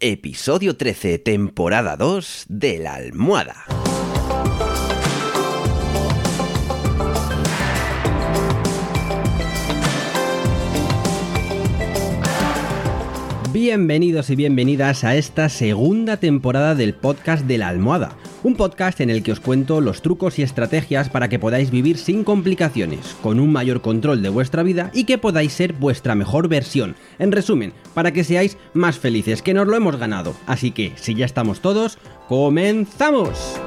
Episodio 13, temporada 2 de la almohada. Bienvenidos y bienvenidas a esta segunda temporada del podcast de la almohada, un podcast en el que os cuento los trucos y estrategias para que podáis vivir sin complicaciones, con un mayor control de vuestra vida y que podáis ser vuestra mejor versión. En resumen, para que seáis más felices, que nos lo hemos ganado. Así que, si ya estamos todos, ¡comenzamos!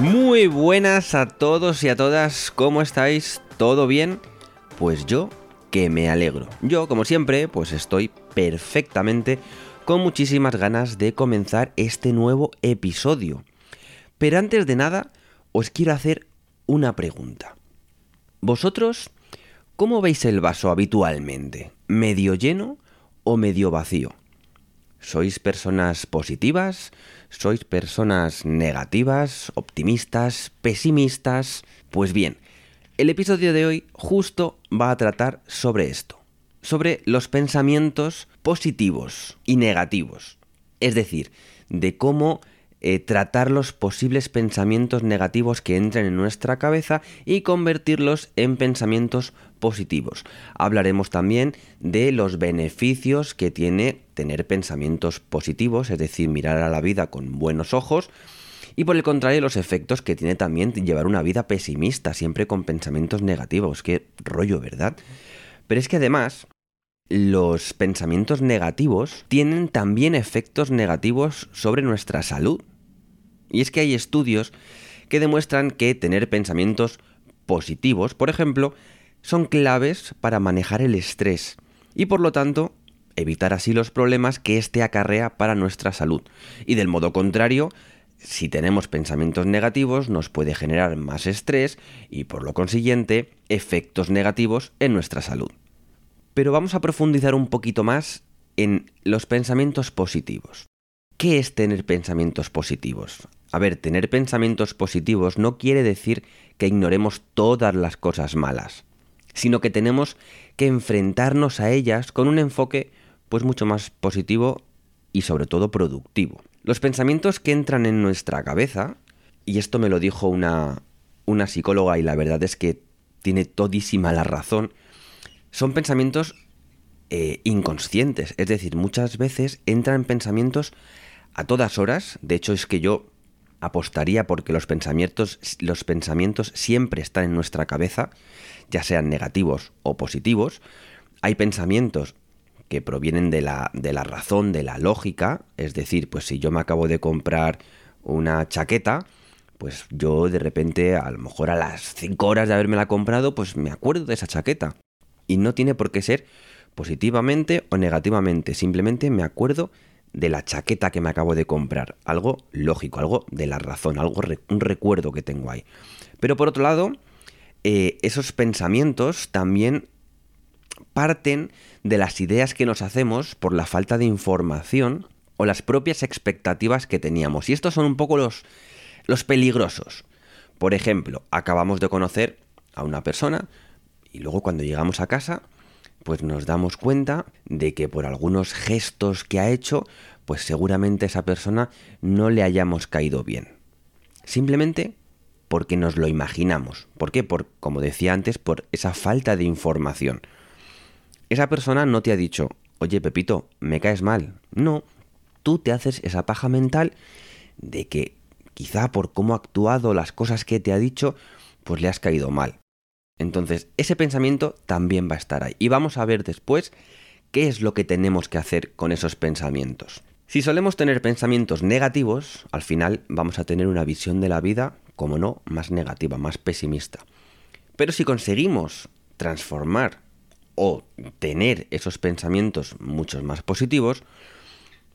Muy buenas a todos y a todas, ¿cómo estáis? ¿Todo bien? Pues yo que me alegro. Yo, como siempre, pues estoy perfectamente con muchísimas ganas de comenzar este nuevo episodio. Pero antes de nada, os quiero hacer una pregunta. ¿Vosotros cómo veis el vaso habitualmente? ¿Medio lleno o medio vacío? ¿Sois personas positivas? ¿Sois personas negativas, optimistas, pesimistas? Pues bien, el episodio de hoy justo va a tratar sobre esto, sobre los pensamientos positivos y negativos. Es decir, de cómo eh, tratar los posibles pensamientos negativos que entren en nuestra cabeza y convertirlos en pensamientos positivos. Hablaremos también de los beneficios que tiene tener pensamientos positivos, es decir, mirar a la vida con buenos ojos. Y por el contrario, los efectos que tiene también llevar una vida pesimista, siempre con pensamientos negativos. Qué rollo, ¿verdad? Pero es que además, los pensamientos negativos tienen también efectos negativos sobre nuestra salud. Y es que hay estudios que demuestran que tener pensamientos positivos, por ejemplo, son claves para manejar el estrés y por lo tanto evitar así los problemas que éste acarrea para nuestra salud. Y del modo contrario, si tenemos pensamientos negativos nos puede generar más estrés y por lo consiguiente efectos negativos en nuestra salud. Pero vamos a profundizar un poquito más en los pensamientos positivos. ¿Qué es tener pensamientos positivos? A ver, tener pensamientos positivos no quiere decir que ignoremos todas las cosas malas, sino que tenemos que enfrentarnos a ellas con un enfoque pues mucho más positivo y sobre todo productivo. Los pensamientos que entran en nuestra cabeza, y esto me lo dijo una, una psicóloga y la verdad es que tiene todísima la razón, son pensamientos eh, inconscientes, es decir, muchas veces entran pensamientos a todas horas, de hecho es que yo apostaría porque los pensamientos, los pensamientos siempre están en nuestra cabeza, ya sean negativos o positivos. Hay pensamientos que provienen de la, de la razón, de la lógica, es decir, pues si yo me acabo de comprar una chaqueta, pues yo de repente, a lo mejor a las 5 horas de haberme la comprado, pues me acuerdo de esa chaqueta. Y no tiene por qué ser positivamente o negativamente, simplemente me acuerdo de la chaqueta que me acabo de comprar. Algo lógico, algo de la razón, algo un recuerdo que tengo ahí. Pero por otro lado, eh, esos pensamientos también parten de las ideas que nos hacemos por la falta de información o las propias expectativas que teníamos. Y estos son un poco los, los peligrosos. Por ejemplo, acabamos de conocer a una persona y luego cuando llegamos a casa pues nos damos cuenta de que por algunos gestos que ha hecho, pues seguramente a esa persona no le hayamos caído bien. Simplemente porque nos lo imaginamos. ¿Por qué? Por, como decía antes, por esa falta de información. Esa persona no te ha dicho, oye Pepito, me caes mal. No, tú te haces esa paja mental de que quizá por cómo ha actuado, las cosas que te ha dicho, pues le has caído mal. Entonces, ese pensamiento también va a estar ahí. Y vamos a ver después qué es lo que tenemos que hacer con esos pensamientos. Si solemos tener pensamientos negativos, al final vamos a tener una visión de la vida, como no, más negativa, más pesimista. Pero si conseguimos transformar o tener esos pensamientos mucho más positivos,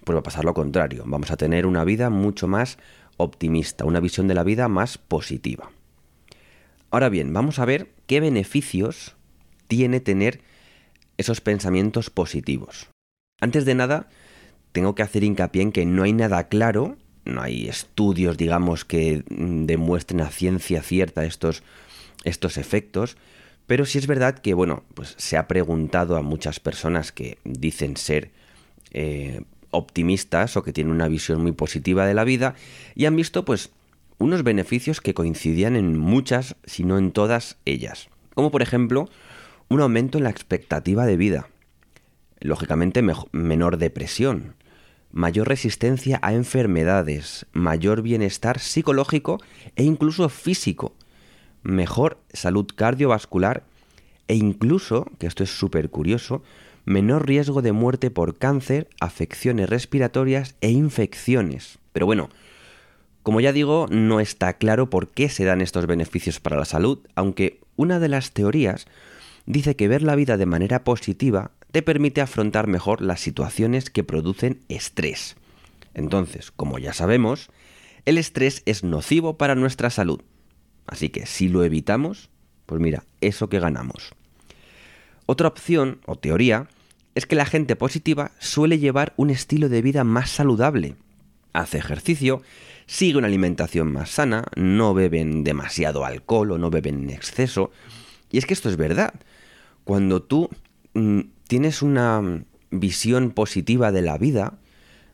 pues va a pasar lo contrario. Vamos a tener una vida mucho más optimista, una visión de la vida más positiva. Ahora bien, vamos a ver qué beneficios tiene tener esos pensamientos positivos. Antes de nada, tengo que hacer hincapié en que no hay nada claro, no hay estudios, digamos, que demuestren a ciencia cierta estos, estos efectos, pero sí es verdad que, bueno, pues se ha preguntado a muchas personas que dicen ser eh, optimistas o que tienen una visión muy positiva de la vida y han visto, pues, unos beneficios que coincidían en muchas, si no en todas ellas. Como por ejemplo, un aumento en la expectativa de vida. Lógicamente, menor depresión, mayor resistencia a enfermedades, mayor bienestar psicológico e incluso físico, mejor salud cardiovascular e incluso, que esto es súper curioso, menor riesgo de muerte por cáncer, afecciones respiratorias e infecciones. Pero bueno, como ya digo, no está claro por qué se dan estos beneficios para la salud, aunque una de las teorías dice que ver la vida de manera positiva te permite afrontar mejor las situaciones que producen estrés. Entonces, como ya sabemos, el estrés es nocivo para nuestra salud. Así que si lo evitamos, pues mira, eso que ganamos. Otra opción o teoría es que la gente positiva suele llevar un estilo de vida más saludable. Hace ejercicio, sigue una alimentación más sana, no beben demasiado alcohol o no beben en exceso. Y es que esto es verdad. Cuando tú mm, tienes una visión positiva de la vida,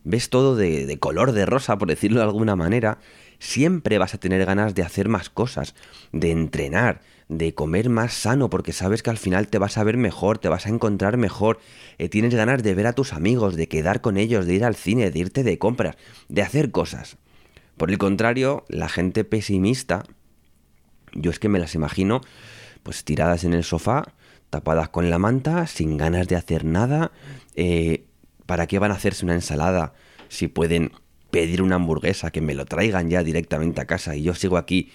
ves todo de, color de rosa, por decirlo de alguna manera, siempre vas a tener ganas de hacer más cosas, de entrenar, de comer más sano, porque sabes que al final te vas a ver mejor, te vas a encontrar mejor, eh, tienes ganas de ver a tus amigos, de quedar con ellos, de ir al cine, de irte de compras, de hacer cosas. Por el contrario, la gente pesimista, yo es que me las imagino, pues tiradas en el sofá, tapadas con la manta, sin ganas de hacer nada. Eh, ¿Para qué van a hacerse una ensalada si pueden pedir una hamburguesa, que me lo traigan ya directamente a casa y yo sigo aquí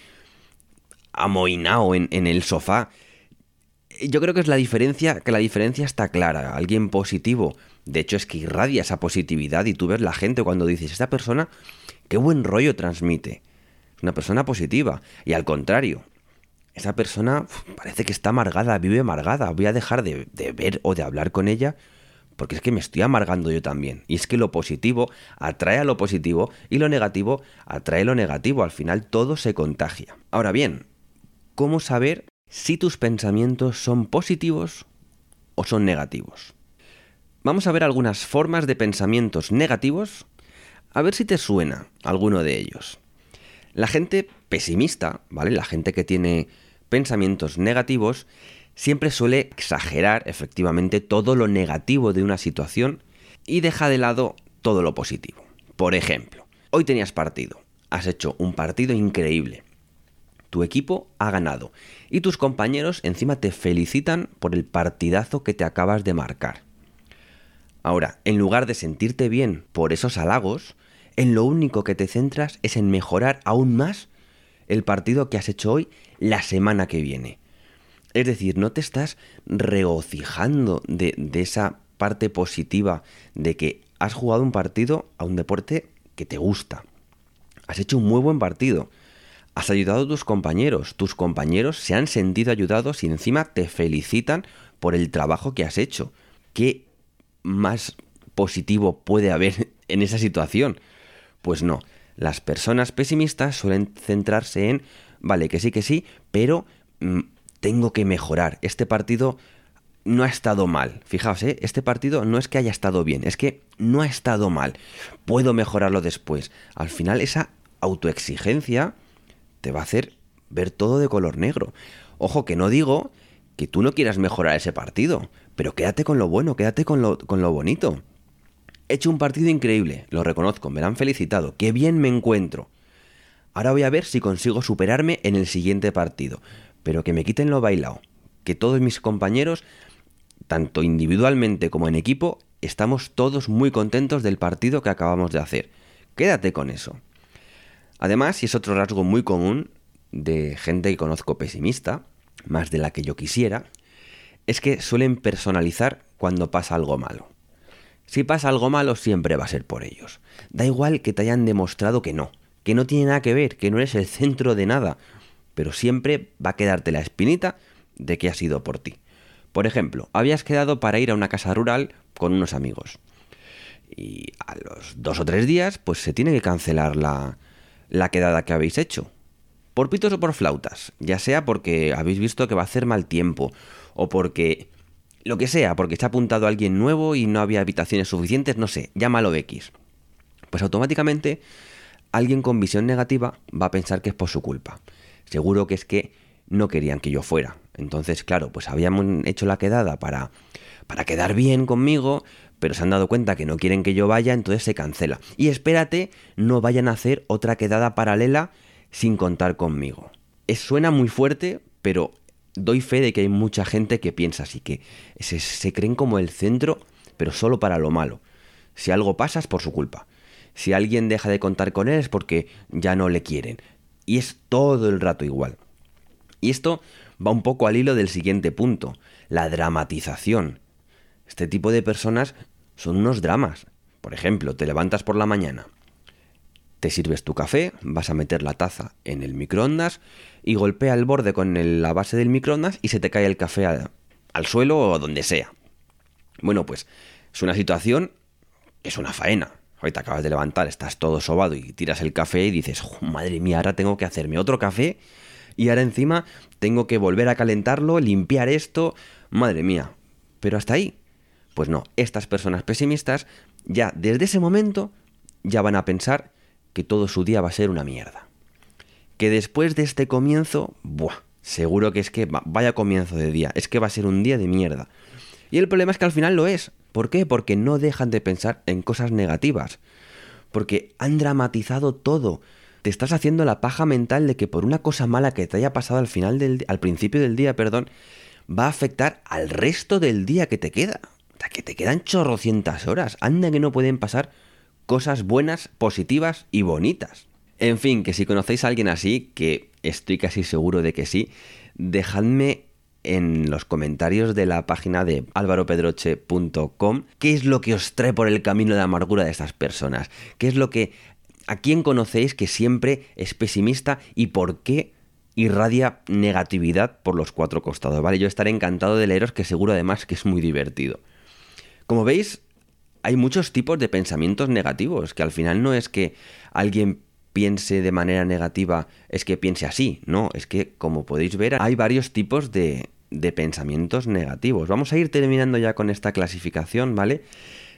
amoinado en, en el sofá? Yo creo que es la diferencia, que la diferencia está clara. Alguien positivo, de hecho es que irradia esa positividad y tú ves la gente cuando dices, esta persona, qué buen rollo transmite. Es una persona positiva. Y al contrario, esa persona parece que está amargada, vive amargada, voy a dejar de, ver o de hablar con ella porque es que me estoy amargando yo también. Y es que lo positivo atrae a lo positivo y lo negativo atrae lo negativo. Al final todo se contagia. Ahora bien, ¿cómo saber si tus pensamientos son positivos o son negativos? Vamos a ver algunas formas de pensamientos negativos, a ver si te suena alguno de ellos. La gente pesimista, ¿vale? La gente que tiene pensamientos negativos siempre suele exagerar efectivamente todo lo negativo de una situación y deja de lado todo lo positivo. Por ejemplo, hoy tenías partido, has hecho un partido increíble. Tu equipo ha ganado y tus compañeros encima te felicitan por el partidazo que te acabas de marcar. Ahora, en lugar de sentirte bien por esos halagos, en lo único que te centras es en mejorar aún más el partido que has hecho hoy la semana que viene. Es decir, no te estás regocijando de, esa parte positiva de que has jugado un partido a un deporte que te gusta. Has hecho un muy buen partido. Has ayudado a tus compañeros. Tus compañeros se han sentido ayudados y encima te felicitan por el trabajo que has hecho. ¿Qué más positivo puede haber en esa situación? Pues no. Las personas pesimistas suelen centrarse en, vale, que sí, que sí, pero mm, tengo que mejorar. Este partido no ha estado mal. Fijaos, ¿eh? este partido no es que haya estado bien, es que no ha estado mal. Puedo mejorarlo después. Al final esa autoexigencia te va a hacer ver todo de color negro. Ojo, que no digo que tú no quieras mejorar ese partido, pero quédate con lo bueno, quédate con lo, bonito. He hecho un partido increíble, lo reconozco, me lo han felicitado, qué bien me encuentro. Ahora voy a ver si consigo superarme en el siguiente partido, pero que me quiten lo bailado, que todos mis compañeros, tanto individualmente como en equipo, estamos todos muy contentos del partido que acabamos de hacer. Quédate con eso. Además, y es otro rasgo muy común de gente que conozco pesimista, más de la que yo quisiera, es que suelen personalizar cuando pasa algo malo. Si pasa algo malo, siempre va a ser por ellos. Da igual que te hayan demostrado que no, que no tiene nada que ver, que no eres el centro de nada, pero siempre va a quedarte la espinita de que ha sido por ti. Por ejemplo, habías quedado para ir a una casa rural con unos amigos. Y a los dos o tres días, pues se tiene que cancelar la, la quedada que habéis hecho. Por pitos o por flautas, ya sea porque habéis visto que va a hacer mal tiempo, o porque... Lo que sea, porque ha apuntado alguien nuevo y no había habitaciones suficientes, no sé, llámalo X. Pues automáticamente alguien con visión negativa va a pensar que es por su culpa. Seguro que es que no querían que yo fuera. Entonces, claro, pues habíamos hecho la quedada para, para quedar bien conmigo, pero se han dado cuenta que no quieren que yo vaya, entonces se cancela. Y espérate, no vayan a hacer otra quedada paralela sin contar conmigo. Es, suena muy fuerte, pero doy fe de que hay mucha gente que piensa así, que se, se creen como el centro, pero solo para lo malo. Si algo pasa es por su culpa. Si alguien deja de contar con él es porque ya no le quieren. Y es todo el rato igual. Y esto va un poco al hilo del siguiente punto, la dramatización. Este tipo de personas son unos dramas. Por ejemplo, te levantas por la mañana, te sirves tu café, vas a meter la taza en el microondas y golpea el borde con la base del microondas y se te cae el café al, suelo o donde sea. Bueno, pues es una situación, es una faena. Hoy te acabas de levantar, estás todo sobado y tiras el café y dices, madre mía, ahora tengo que hacerme otro café y ahora encima tengo que volver a calentarlo, limpiar esto, madre mía. Pero hasta ahí. Pues no, estas personas pesimistas ya desde ese momento ya van a pensar que todo su día va a ser una mierda. Que después de este comienzo, buah, seguro que es que vaya comienzo de día, es que va a ser un día de mierda. Y el problema es que al final lo es. ¿Por qué? Porque no dejan de pensar en cosas negativas. Porque han dramatizado todo. Te estás haciendo la paja mental de que por una cosa mala que te haya pasado al final del al principio del día, perdón, va a afectar al resto del día que te queda. O sea, que te quedan chorrocientas horas. Anda que no pueden pasar cosas buenas, positivas y bonitas. En fin, que si conocéis a alguien así, que estoy casi seguro de que sí, dejadme en los comentarios de la página de alvaropedroche.com qué es lo que os trae por el camino de amargura de estas personas, qué es lo que a quién conocéis que siempre es pesimista y por qué irradia negatividad por los cuatro costados, ¿vale? Yo estaré encantado de leeros que seguro además que es muy divertido. Como veis, hay muchos tipos de pensamientos negativos, que al final no es que alguien piense de manera negativa, es que piense así, no, es que como podéis ver hay varios tipos de, de pensamientos negativos. Vamos a ir terminando ya con esta clasificación, ¿vale?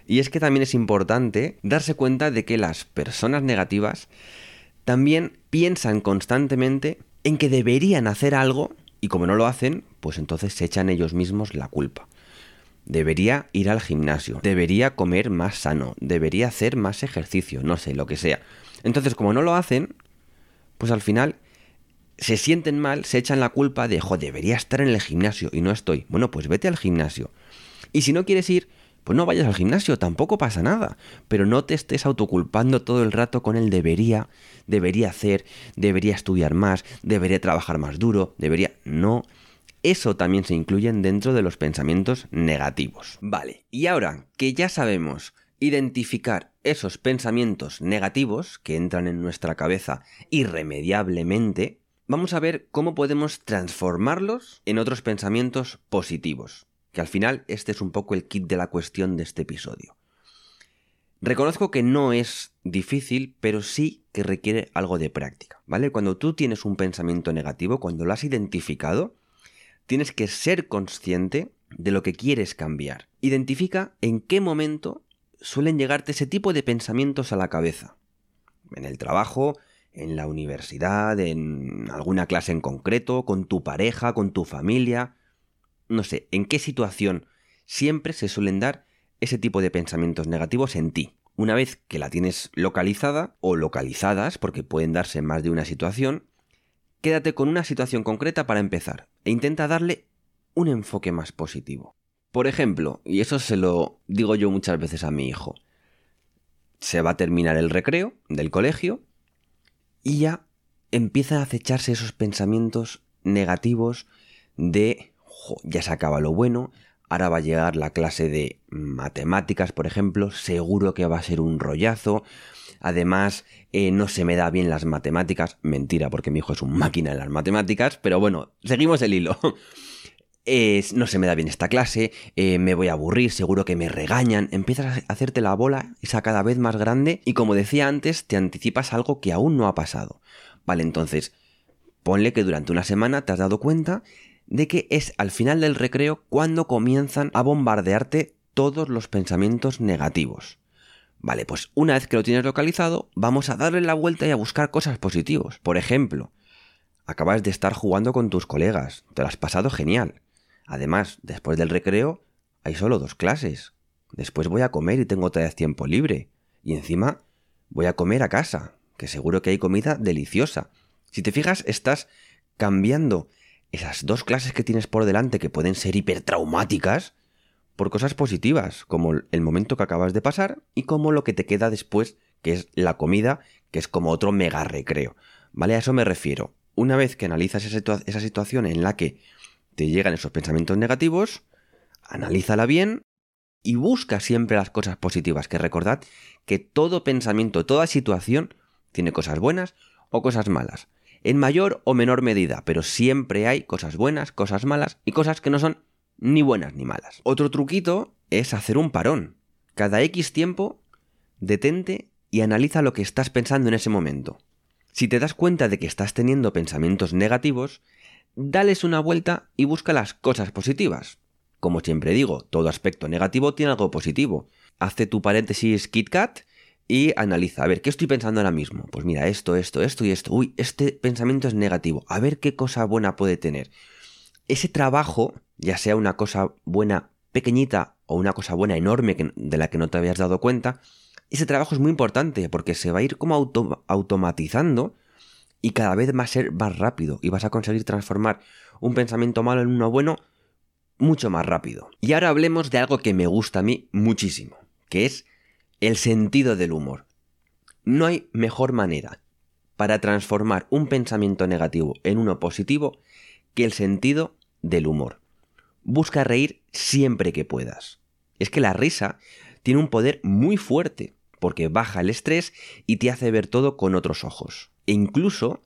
Y es que también es importante darse cuenta de que las personas negativas también piensan constantemente en que deberían hacer algo y como no lo hacen, pues entonces se echan ellos mismos la culpa. Debería ir al gimnasio, debería comer más sano, debería hacer más ejercicio, no sé, lo que sea. Entonces, como no lo hacen, pues al final se sienten mal, se echan la culpa de, jo, debería estar en el gimnasio y no estoy. Bueno, pues vete al gimnasio. Y si no quieres ir, pues no vayas al gimnasio, tampoco pasa nada. Pero no te estés autoculpando todo el rato con el debería, debería hacer, debería estudiar más, debería trabajar más duro, debería... No eso también se incluyen dentro de los pensamientos negativos. Vale, y ahora que ya sabemos identificar esos pensamientos negativos que entran en nuestra cabeza irremediablemente, vamos a ver cómo podemos transformarlos en otros pensamientos positivos, que al final este es un poco el kit de la cuestión de este episodio. Reconozco que no es difícil, pero sí que requiere algo de práctica, ¿vale? Cuando tú tienes un pensamiento negativo, cuando lo has identificado, tienes que ser consciente de lo que quieres cambiar. Identifica en qué momento suelen llegarte ese tipo de pensamientos a la cabeza. En el trabajo, en la universidad, en alguna clase en concreto, con tu pareja, con tu familia. No sé, en qué situación siempre se suelen dar ese tipo de pensamientos negativos en ti. Una vez que la tienes localizada o localizadas, porque pueden darse más de una situación, Quédate con una situación concreta para empezar e intenta darle un enfoque más positivo. Por ejemplo, y eso se lo digo yo muchas veces a mi hijo, se va a terminar el recreo del colegio y ya empiezan a acecharse esos pensamientos negativos de ya se acaba lo bueno, ahora va a llegar la clase de matemáticas, por ejemplo, seguro que va a ser un rollazo, Además, eh, no se me da bien las matemáticas. Mentira, porque mi hijo es un máquina en las matemáticas. Pero bueno, seguimos el hilo. no se me da bien esta clase, eh, me voy a aburrir, seguro que me regañan, empiezas a hacerte la bola, esa cada vez más grande y como decía antes, te anticipas algo que aún no ha pasado. Vale, entonces, Ponle que durante una semana te has dado cuenta de que es al final del recreo cuando comienzan a bombardearte todos los pensamientos negativos. Vale, pues una vez que lo tienes localizado, vamos a darle la vuelta y a buscar cosas positivas. Por ejemplo, acabas de estar jugando con tus colegas, te lo has pasado genial. Además, después del recreo, hay solo dos clases. Después voy a comer y tengo otra vez tiempo libre. Y encima, voy a comer a casa, que seguro que hay comida deliciosa. Si te fijas, estás cambiando esas dos clases que tienes por delante que pueden ser hipertraumáticas por cosas positivas, como el momento que acabas de pasar y como lo que te queda después, que es la comida, que es como otro mega recreo. ¿Vale? A eso me refiero. Una vez que analizas esa, situación en la que te llegan esos pensamientos negativos, analízala bien y busca siempre las cosas positivas, que recordad que todo pensamiento, toda situación tiene cosas buenas o cosas malas en mayor o menor medida, pero siempre hay cosas buenas, cosas malas y cosas que no son ni buenas ni malas. Otro truquito es hacer un parón. Cada X tiempo, detente y analiza lo que estás pensando en ese momento. Si te das cuenta de que estás teniendo pensamientos negativos, dales una vuelta y busca las cosas positivas. Como siempre digo, todo aspecto negativo tiene algo positivo. Hazte tu paréntesis KitKat y analiza, a ver, ¿qué estoy pensando ahora mismo? Pues mira, esto, esto, esto y esto. Uy, este pensamiento es negativo. A ver qué cosa buena puede tener. Ese trabajo, ya sea una cosa buena pequeñita o una cosa buena enorme de la que no te habías dado cuenta, ese trabajo es muy importante porque se va a ir como automatizando y cada vez va a ser más rápido y vas a conseguir transformar un pensamiento malo en uno bueno mucho más rápido. Y ahora hablemos de algo que me gusta a mí muchísimo, que es el sentido del humor. No hay mejor manera para transformar un pensamiento negativo en uno positivo que el sentido del humor. Busca reír siempre que puedas. Es que la risa tiene un poder muy fuerte porque baja el estrés y te hace ver todo con otros ojos. E incluso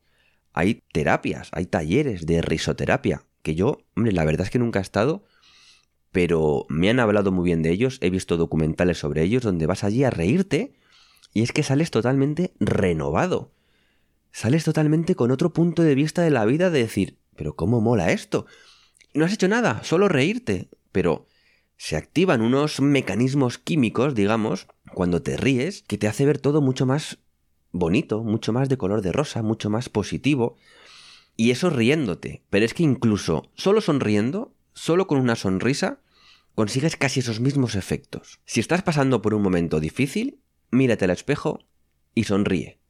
hay terapias, hay talleres de risoterapia, que yo, hombre, la verdad es que nunca he estado, pero me han hablado muy bien de ellos, he visto documentales sobre ellos donde vas allí a reírte y es que sales totalmente renovado. Sales totalmente con otro punto de vista de la vida de decir, pero ¿cómo mola esto? No has hecho nada, solo reírte, pero se activan unos mecanismos químicos, digamos, cuando te ríes, que te hace ver todo mucho más bonito, mucho más de color de rosa, mucho más positivo. Y eso riéndote. Pero es que incluso solo sonriendo, solo con una sonrisa, consigues casi esos mismos efectos. Si estás pasando por un momento difícil, mírate al espejo y sonríe.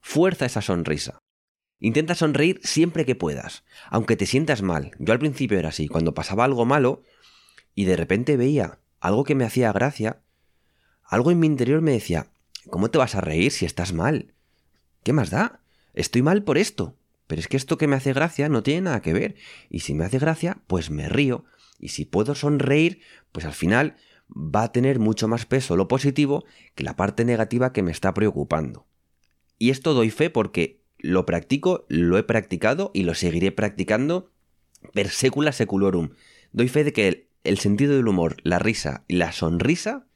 Fuerza esa sonrisa. Intenta sonreír siempre que puedas, aunque te sientas mal. Yo al principio era así, cuando pasaba algo malo y de repente veía algo que me hacía gracia, algo en mi interior me decía, ¿cómo te vas a reír si estás mal? ¿Qué más da? Estoy mal por esto, pero es que esto que me hace gracia no tiene nada que ver, y si me hace gracia, pues me río, y si puedo sonreír, pues al final va a tener mucho más peso lo positivo que la parte negativa que me está preocupando. Y esto doy fe porque lo practico, lo he practicado y lo seguiré practicando per secula seculorum. Doy fe de que el, el sentido del humor, la risa y la sonrisa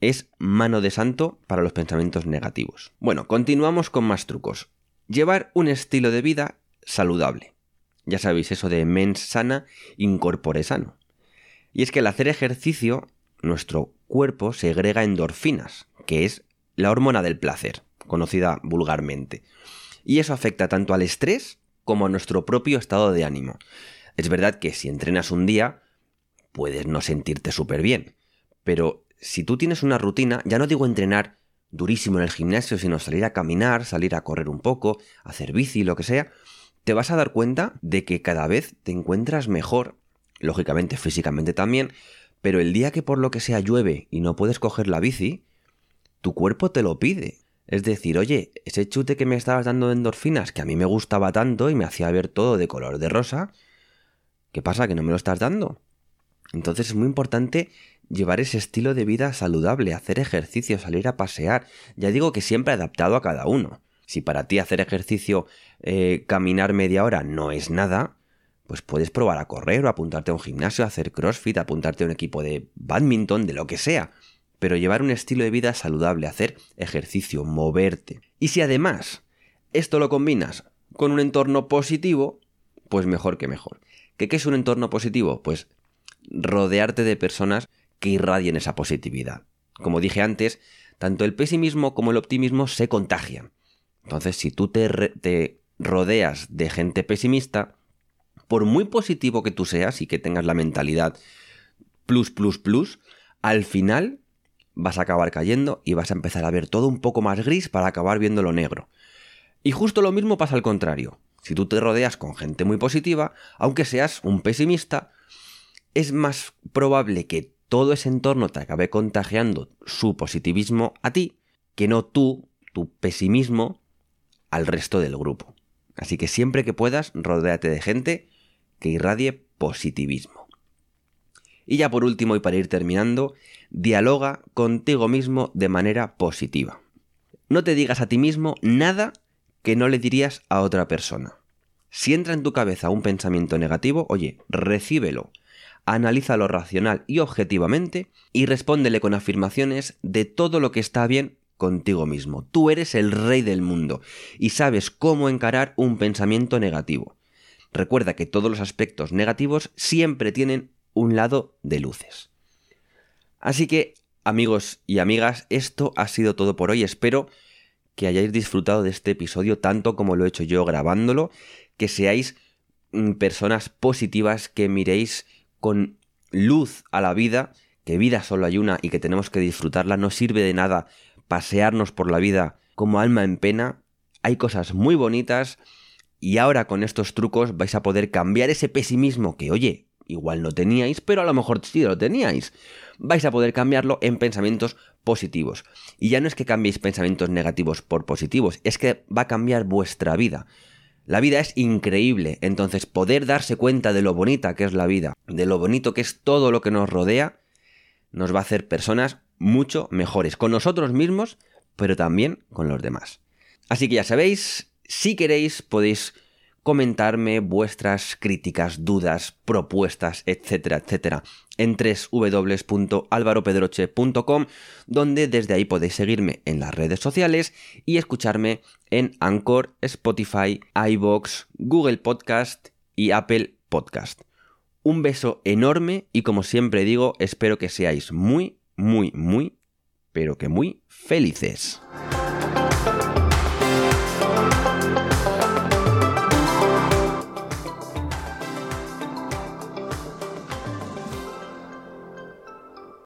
es mano de santo para los pensamientos negativos. Bueno, continuamos con más trucos. Llevar un estilo de vida saludable. Ya sabéis eso de mens sana, incorpore sano. Y es que al hacer ejercicio, nuestro cuerpo segrega endorfinas, que es la hormona del placer, conocida vulgarmente. Y eso afecta tanto al estrés como a nuestro propio estado de ánimo. Es verdad que si entrenas un día, puedes no sentirte súper bien. Pero si tú tienes una rutina, ya no digo entrenar durísimo en el gimnasio, sino salir a caminar, salir a correr un poco, hacer bici, lo que sea, te vas a dar cuenta de que cada vez te encuentras mejor, lógicamente físicamente también, pero el día que por lo que sea llueve y no puedes coger la bici, tu cuerpo te lo pide. Es decir, oye, ese chute que me estabas dando de endorfinas, que a mí me gustaba tanto y me hacía ver todo de color de rosa, ¿qué pasa? ¿Que no me lo estás dando? Entonces es muy importante llevar ese estilo de vida saludable, hacer ejercicio, salir a pasear. Ya digo que siempre adaptado a cada uno. Si para ti hacer ejercicio, eh, caminar media hora no es nada, pues puedes probar a correr o apuntarte a un gimnasio, hacer crossfit, apuntarte a un equipo de badminton, de lo que sea. Pero llevar un estilo de vida saludable, hacer ejercicio, moverte. Y si además esto lo combinas con un entorno positivo, pues mejor que mejor. ¿Qué, ¿Qué es un entorno positivo? Pues rodearte de personas que irradien esa positividad. Como dije antes, tanto el pesimismo como el optimismo se contagian. Entonces, si tú te, te rodeas de gente pesimista, por muy positivo que tú seas y que tengas la mentalidad plus, plus, plus, al final vas a acabar cayendo y vas a empezar a ver todo un poco más gris para acabar viendo lo negro. Y justo lo mismo pasa al contrario. Si tú te rodeas con gente muy positiva, aunque seas un pesimista, es más probable que todo ese entorno te acabe contagiando su positivismo a ti, que no tú, tu pesimismo, al resto del grupo. Así que siempre que puedas, rodéate de gente que irradie positivismo. Y ya por último, y para ir terminando, dialoga contigo mismo de manera positiva. No te digas a ti mismo nada que no le dirías a otra persona. Si entra en tu cabeza un pensamiento negativo, oye, recíbelo, analízalo racional y objetivamente y respóndele con afirmaciones de todo lo que está bien contigo mismo. Tú eres el rey del mundo y sabes cómo encarar un pensamiento negativo. Recuerda que todos los aspectos negativos siempre tienen un lado de luces. Así que, amigos y amigas, esto ha sido todo por hoy. Espero que hayáis disfrutado de este episodio tanto como lo he hecho yo grabándolo, que seáis mm, personas positivas, que miréis con luz a la vida, que vida solo hay una y que tenemos que disfrutarla, no sirve de nada pasearnos por la vida como alma en pena, hay cosas muy bonitas y ahora con estos trucos vais a poder cambiar ese pesimismo que, oye, igual no teníais, pero a lo mejor sí lo teníais. Vais a poder cambiarlo en pensamientos positivos. Y ya no es que cambiéis pensamientos negativos por positivos, es que va a cambiar vuestra vida. La vida es increíble, entonces poder darse cuenta de lo bonita que es la vida, de lo bonito que es todo lo que nos rodea, nos va a hacer personas mucho mejores con nosotros mismos, pero también con los demás. Así que ya sabéis, si queréis podéis comentarme vuestras críticas, dudas, propuestas, etcétera, etcétera, en www.alvaropedroche.com, donde desde ahí podéis seguirme en las redes sociales y escucharme en Anchor, Spotify, iBox, Google Podcast y Apple Podcast. Un beso enorme y como siempre digo, espero que seáis muy, muy, muy, pero que muy felices.